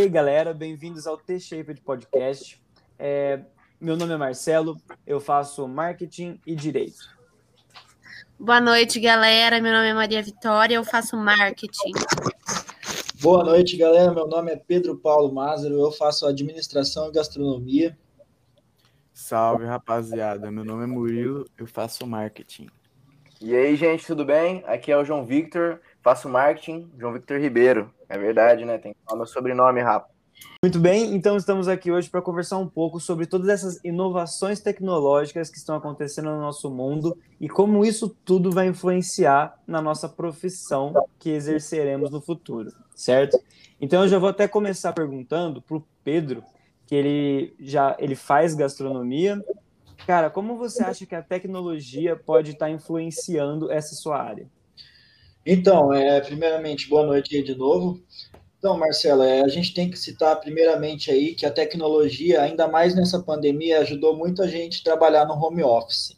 E aí, galera, bem-vindos ao T-Shaped Podcast. É, meu nome é Marcelo, eu faço marketing e direito. Boa noite, galera. Meu nome é Maria Vitória, eu faço marketing. Boa noite, galera. Meu nome é Pedro Paulo Mázaro, eu faço administração e gastronomia. Salve, rapaziada. Meu nome é Murilo, eu faço marketing. E aí, gente, tudo bem? Aqui é o João Victor, faço marketing, João Victor Ribeiro. É verdade, né? Tem que falar meu sobrenome rápido. Muito bem, então estamos aqui hoje para conversar um pouco sobre todas essas inovações tecnológicas que estão acontecendo no nosso mundo e como isso tudo vai influenciar na nossa profissão que exerceremos no futuro, certo? Então eu já vou até começar perguntando para o Pedro, que ele já ele faz gastronomia. Cara, como você acha que a tecnologia pode estar influenciando essa sua área? Então, é, primeiramente, boa noite aí de novo. Então, Marcela, é, a gente tem que citar primeiramente aí que a tecnologia, ainda mais nessa pandemia, ajudou muito a gente a trabalhar no home office.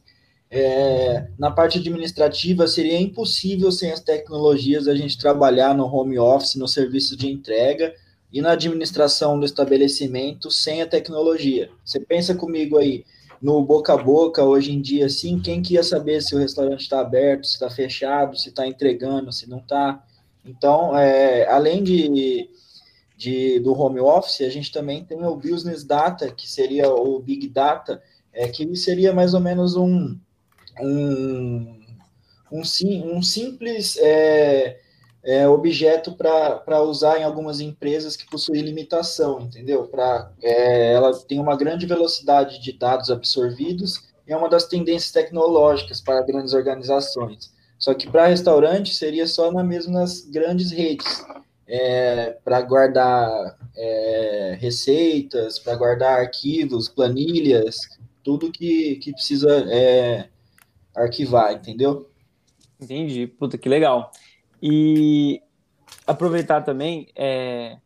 É, na parte administrativa, seria impossível sem as tecnologias a gente trabalhar no home office, no serviço de entrega e na administração do estabelecimento sem a tecnologia. Você pensa comigo aí, no boca a boca, hoje em dia, assim, quem que ia saber se o restaurante está aberto, se está fechado, se está entregando, se não está? Então, é, além de, de, do home office, a gente também tem o business data, que seria o big data, é, que seria mais ou menos um, um, um, um simples é, é, objeto para usar em algumas empresas que possuem limitação, entendeu? Pra, é, ela tem uma grande velocidade de dados absorvidos e é uma das tendências tecnológicas para grandes organizações. Só que para restaurante seria só na mesma nas grandes redes, é, para guardar é, receitas, para guardar arquivos, planilhas, tudo que, que precisa é, arquivar, entendeu? Entendi, puta que legal. E aproveitar também, é,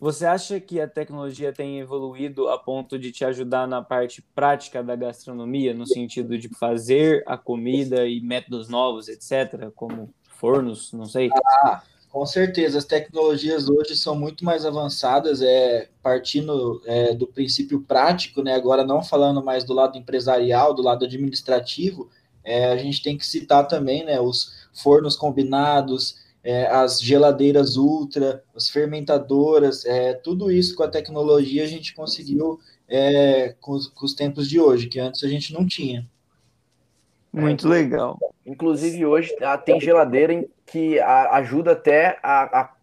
você acha que a tecnologia tem evoluído a ponto de te ajudar na parte prática da gastronomia, no sentido de fazer a comida e métodos novos, etc., como fornos, não sei? Ah, com certeza, as tecnologias hoje são muito mais avançadas, é, partindo é, do princípio prático, né? Agora não falando mais do lado empresarial, do lado administrativo, é, a gente tem que citar também, né? Os fornos combinados, é, as geladeiras ultra, as fermentadoras, é, tudo isso com a tecnologia a gente conseguiu é, com, os, com, os, tempos de hoje, que antes a gente não tinha. Muito legal. Inclusive, hoje ah, tem geladeira que ajuda até a, a,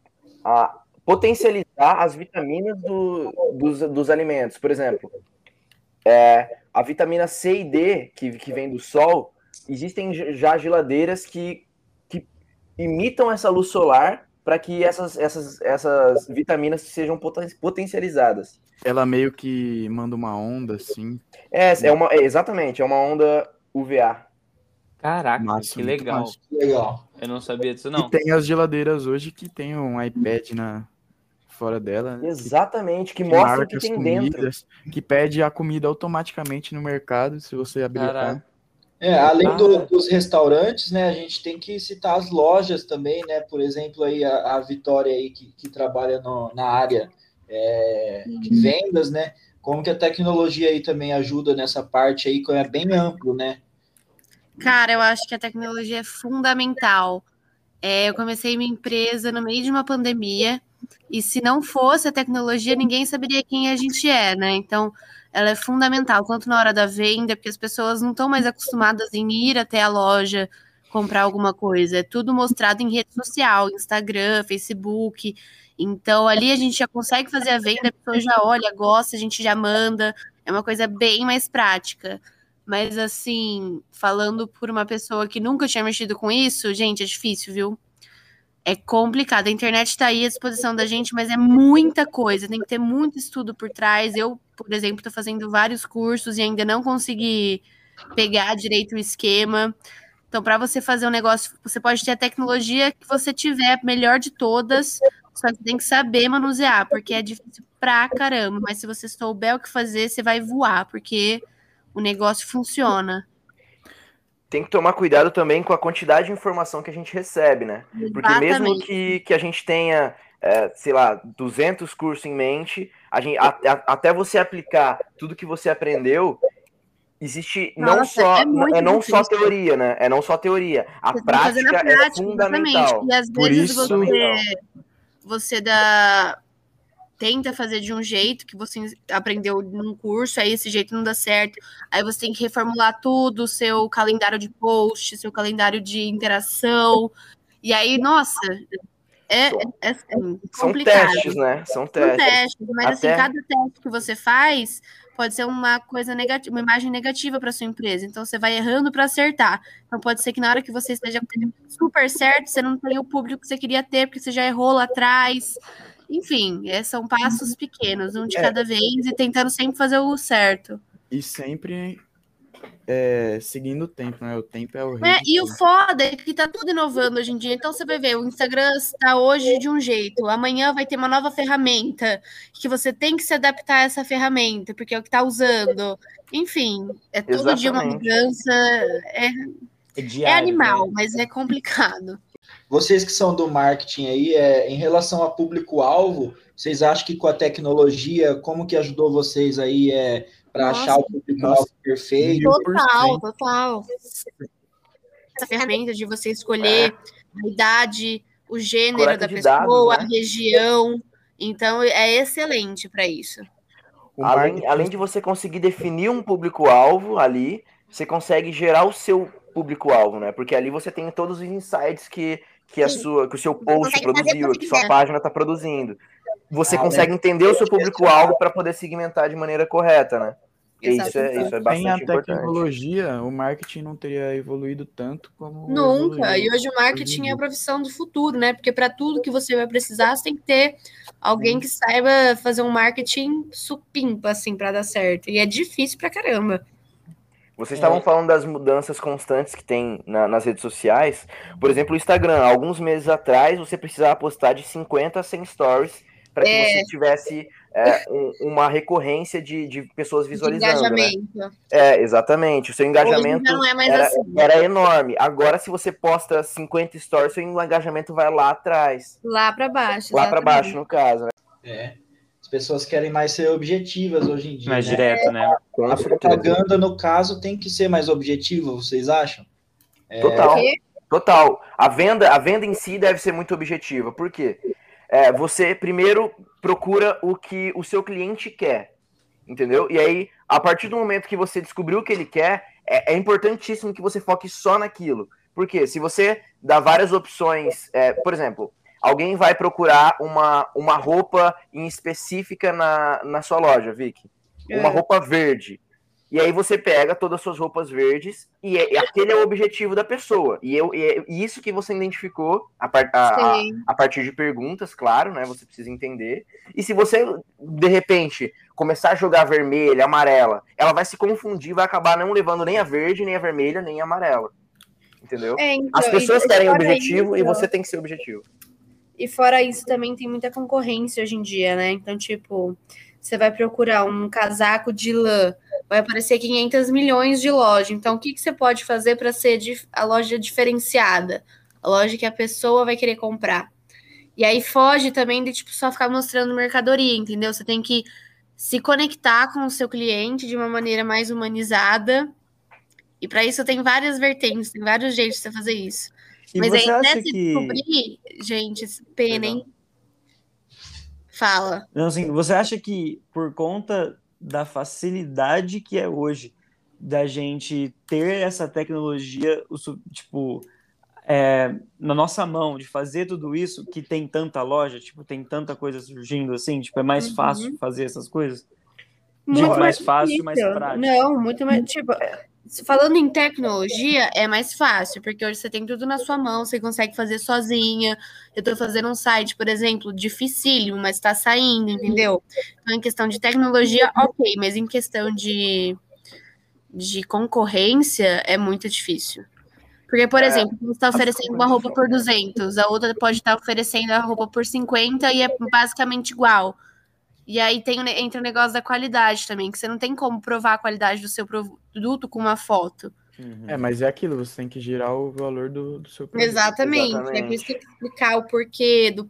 a potencializar as vitaminas do, dos, dos alimentos. Por exemplo, é, a vitamina C e D, que, que vem do sol, existem já geladeiras que imitam essa luz solar para que essas, essas, essas vitaminas sejam potencializadas. Ela meio que manda uma onda, assim. É, é uma, é, exatamente, é uma onda UVA. Caraca, Massa, que legal. legal. Eu não sabia disso, não. E tem as geladeiras hoje que tem um iPad na, fora dela. Exatamente, que, que mostra o que tem comidas, dentro. Que pede a comida automaticamente no mercado, se você habilitar. É, além do, dos restaurantes, né, a gente tem que citar as lojas também, né, por exemplo, aí a, a Vitória aí que, que trabalha no, na área é, de uhum. vendas, né, como que a tecnologia aí também ajuda nessa parte aí, que é bem amplo, né? Cara, eu acho que a tecnologia é fundamental. É, eu comecei minha empresa no meio de uma pandemia, e se não fosse a tecnologia, ninguém saberia quem a gente é, né? Então, ela é fundamental, tanto na hora da venda, porque as pessoas não estão mais acostumadas em ir até a loja comprar alguma coisa. É tudo mostrado em rede social, Instagram, Facebook. Então, ali a gente já consegue fazer a venda, a pessoa já olha, gosta, a gente já manda. É uma coisa bem mais prática. Mas, assim, falando por uma pessoa que nunca tinha mexido com isso, gente, é difícil, viu? é complicado. A internet está aí à disposição da gente, mas é muita coisa, tem que ter muito estudo por trás. Eu, por exemplo, estou fazendo vários cursos e ainda não consegui pegar direito o esquema. Então, para você fazer um negócio, você pode ter a tecnologia que você tiver, melhor de todas, só que tem que saber manusear, porque é difícil pra caramba. Mas se você souber o que fazer, você vai voar, porque o negócio funciona tem que tomar cuidado também com a quantidade de informação que a gente recebe, né? Porque mesmo que, que a gente tenha é, sei lá, 200 cursos em mente, a gente, a, a, até você aplicar tudo que você aprendeu, existe não Nossa, só é é não só difícil. teoria, né? É não só teoria. A Você tem que fazer na prática é prática, fundamental. exatamente. E às Por vezes isso- você, você dá, tenta fazer de um jeito que você aprendeu num curso, aí esse jeito não dá certo. Aí você tem que reformular tudo, seu calendário de post, seu calendário de interação. E aí, nossa, é, é, é assim, São testes, né? São São testes. testes, mas assim, Até- cada teste que você faz pode ser uma coisa negativa, uma imagem negativa para sua empresa. Então você vai errando para acertar. Então pode ser que na hora que você esteja super certo, você não tenha o público que você queria ter, porque você já errou lá atrás. Enfim, é, são passos pequenos, um de É. cada vez e tentando sempre fazer o certo. E sempre é, seguindo o tempo, né? O tempo é o rei. É, e o foda é que tá tudo inovando hoje em dia. Então você vai ver, o Instagram está hoje de um jeito, amanhã vai ter uma nova ferramenta que você tem que se adaptar a essa ferramenta, porque é o que tá usando. Enfim, é todo dia uma Exatamente. mudança. É, É, é diário, animal, né? mas é complicado. Vocês que são do marketing aí, é, em relação a público-alvo, vocês acham que com a tecnologia, como que ajudou vocês aí é, para achar o público-alvo perfeito? Total, total. Essa ferramenta de você escolher a idade, o gênero Coleta da pessoa, dados, né? a região. Então é excelente para isso. Além, além de você conseguir definir um público-alvo ali, você consegue gerar o seu público-alvo, né? Porque ali você tem todos os insights que, que, a sua, que o seu post produziu, que sua página está produzindo. Você Ah, consegue entender o seu público-alvo para poder segmentar de maneira correta, né? Isso é, isso é Sem a bastante importante. tecnologia, o marketing não teria evoluído tanto como. Nunca. evoluiu. E hoje o marketing é a profissão do futuro, né? Porque para tudo que você vai precisar, você tem que ter alguém que saiba fazer um marketing supimpa, assim, para dar certo. E é difícil pra caramba. Vocês estavam falando das mudanças constantes que tem na- nas redes sociais. Por exemplo, o Instagram. Alguns meses atrás, você precisava postar de 50 a 100 stories para que É. você tivesse é, um- uma recorrência de, de pessoas De visualizando. né? engajamento. É, exatamente. O seu engajamento é mais era, assim. era enorme. Agora, se você posta 50 stories, seu engajamento vai lá atrás. Lá para baixo. Lá para baixo, no caso. Né? É. As pessoas querem mais ser objetivas hoje em dia. Mais né? direto, né? A certeza. propaganda, no caso, tem que ser mais objetiva, vocês acham? Total. Porque Total. A venda, a venda em si deve ser muito objetiva. Por quê? É, você primeiro procura o que o seu cliente quer. Entendeu? E aí, a partir do momento que você descobriu o que ele quer, é, é importantíssimo que você foque só naquilo. Porque se você dá várias opções, é, por exemplo, alguém vai procurar uma, uma roupa em específica na, na sua loja, Vicky. Uma É. roupa verde. E aí você pega todas as suas roupas verdes e, é- e aquele é o objetivo da pessoa. E, eu, e é isso que você identificou a, par- a- a- a partir de perguntas, claro, né? Você precisa entender. E se você, de repente, começar a jogar vermelha, amarela, ela vai se confundir, vai acabar não levando nem a verde, nem a vermelha, nem a amarela. Entendeu? É, então, As pessoas e querem objetivo e isso- você tem que ser objetivo. E fora isso, também tem muita concorrência hoje em dia, né? Então, tipo, você vai procurar um casaco de lã, vai aparecer 500 milhões de lojas. Então, o que, que você pode fazer para ser a loja diferenciada? A loja que a pessoa vai querer comprar. E aí foge também de, tipo, só ficar mostrando mercadoria, entendeu? Você tem que se conectar com o seu cliente de uma maneira mais humanizada. E para isso tem várias vertentes, tem vários jeitos de você fazer isso. E Mas aí, até se que. descobrir, gente, pena, hein? Fala. Não, assim, você acha que por conta da facilidade que é hoje da gente ter essa tecnologia, tipo, é, na nossa mão de fazer tudo isso, que tem tanta loja, tipo, tem tanta coisa surgindo assim, tipo, é mais Uhum. fácil fazer essas coisas? Digo mais fácil, mais prático. Não, muito mais. Tipo, falando em tecnologia, é mais fácil, porque hoje você tem tudo na sua mão, você consegue fazer sozinha. Eu tô fazendo um site, por exemplo, dificílimo, mas tá saindo, entendeu? Então, em questão de tecnologia, ok, mas em questão de, de concorrência, é muito difícil. Porque, por É, exemplo, você está oferecendo uma roupa por 200, a outra pode estar oferecendo a roupa por 50 e é basicamente igual. E aí tem, entra o negócio da qualidade também, que você não tem como provar a qualidade do seu produto com uma foto. Uhum. É, mas é aquilo, você tem que girar o valor do, do seu produto. Exatamente. É por Exatamente. isso que tem que explicar o porquê do,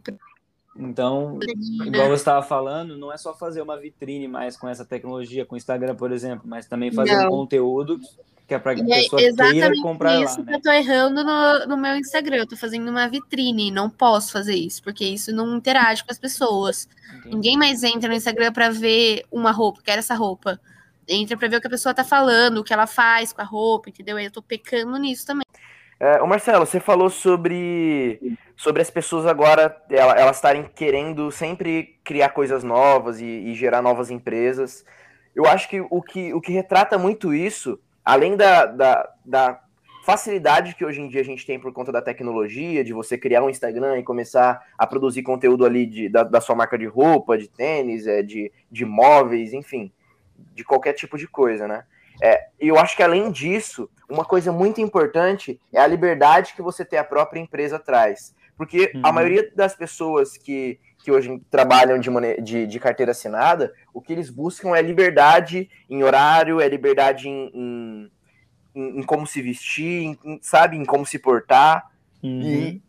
Então, igual você estava falando, não é só fazer uma vitrine mais com essa tecnologia, com o Instagram, por exemplo, mas também fazer não. um conteúdo que é para que a pessoa é queira comprar isso lá. Né? eu tô errando no, no meu Instagram, eu tô fazendo uma vitrine, não posso fazer isso, porque isso não interage com as pessoas. Entendi. Ninguém mais entra no Instagram para ver uma roupa, quer essa roupa. Entra para ver o que a pessoa tá falando, o que ela faz com a roupa, entendeu? Eu tô pecando nisso também. É, Marcelo, você falou sobre, sobre as pessoas agora elas estarem querendo sempre criar coisas novas e, e, gerar novas empresas. Eu acho que o que, o que retrata muito isso, além da, da, da facilidade que hoje em dia a gente tem por conta da tecnologia, de você criar um Instagram e começar a produzir conteúdo ali de, da, da sua marca de roupa, de tênis, é, de, de móveis, enfim, de qualquer tipo de coisa, né? É, eu acho que além disso, uma coisa muito importante é a liberdade que você ter a própria empresa traz. Porque uhum. a maioria das pessoas que, que hoje trabalham de, de, de, carteira assinada, o que eles buscam é liberdade em horário, é liberdade em, em, em, em como se vestir, em, sabe, em como se portar. Uhum. E,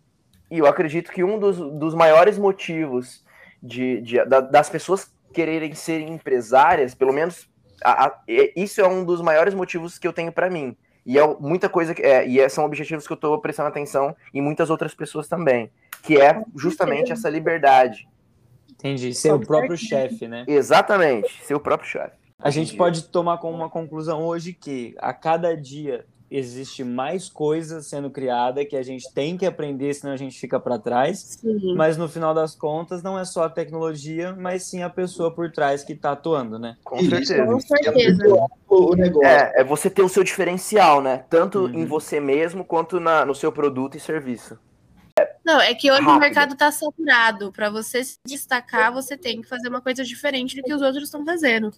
e, eu acredito que um dos, dos maiores motivos de, de, das pessoas quererem ser empresárias, pelo menos a, a, isso é um dos maiores motivos que eu tenho para mim. E é muita coisa que é, e são objetivos que eu estou prestando atenção em muitas outras pessoas também, que é justamente essa liberdade. Entendi, ser o próprio chefe, né? Exatamente, ser o próprio chefe. A gente pode tomar como uma conclusão hoje que a cada dia existe mais coisa sendo criada que a gente tem que aprender, senão a gente fica para trás. Sim. Mas no final das contas, não é só a tecnologia, mas sim a pessoa por trás que está atuando, né? Com certeza. Com certeza. O negócio. É, é você ter o seu diferencial, né? Tanto uhum. em você mesmo quanto na, no seu produto e serviço. Não, é que hoje Rápido. o mercado está saturado. Para você se destacar, você tem que fazer uma coisa diferente do que os outros estão fazendo.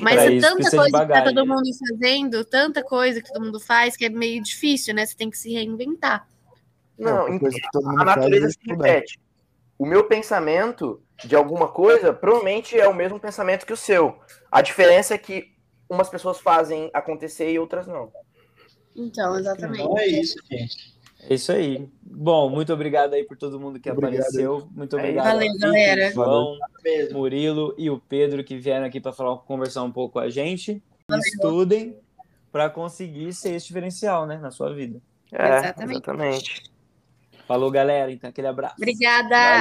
Mas é tanta coisa que tá todo mundo fazendo, tanta coisa que todo mundo faz, que é meio difícil, né? Você tem que se reinventar. Não, é a natureza se repete. O meu pensamento de alguma coisa provavelmente é o mesmo pensamento que o seu. A diferença é que umas pessoas fazem acontecer e outras não. Então, exatamente. Não é isso, gente. É isso aí. Bom, muito obrigado aí por todo mundo que obrigado. apareceu. Muito obrigado. Valeu, galera. João, Murilo e o Pedro que vieram aqui para falar, conversar um pouco com a gente. Valeu. Estudem para conseguir ser esse diferencial, né, na sua vida. É, exatamente. exatamente. Falou, galera. Então, aquele abraço. Obrigada.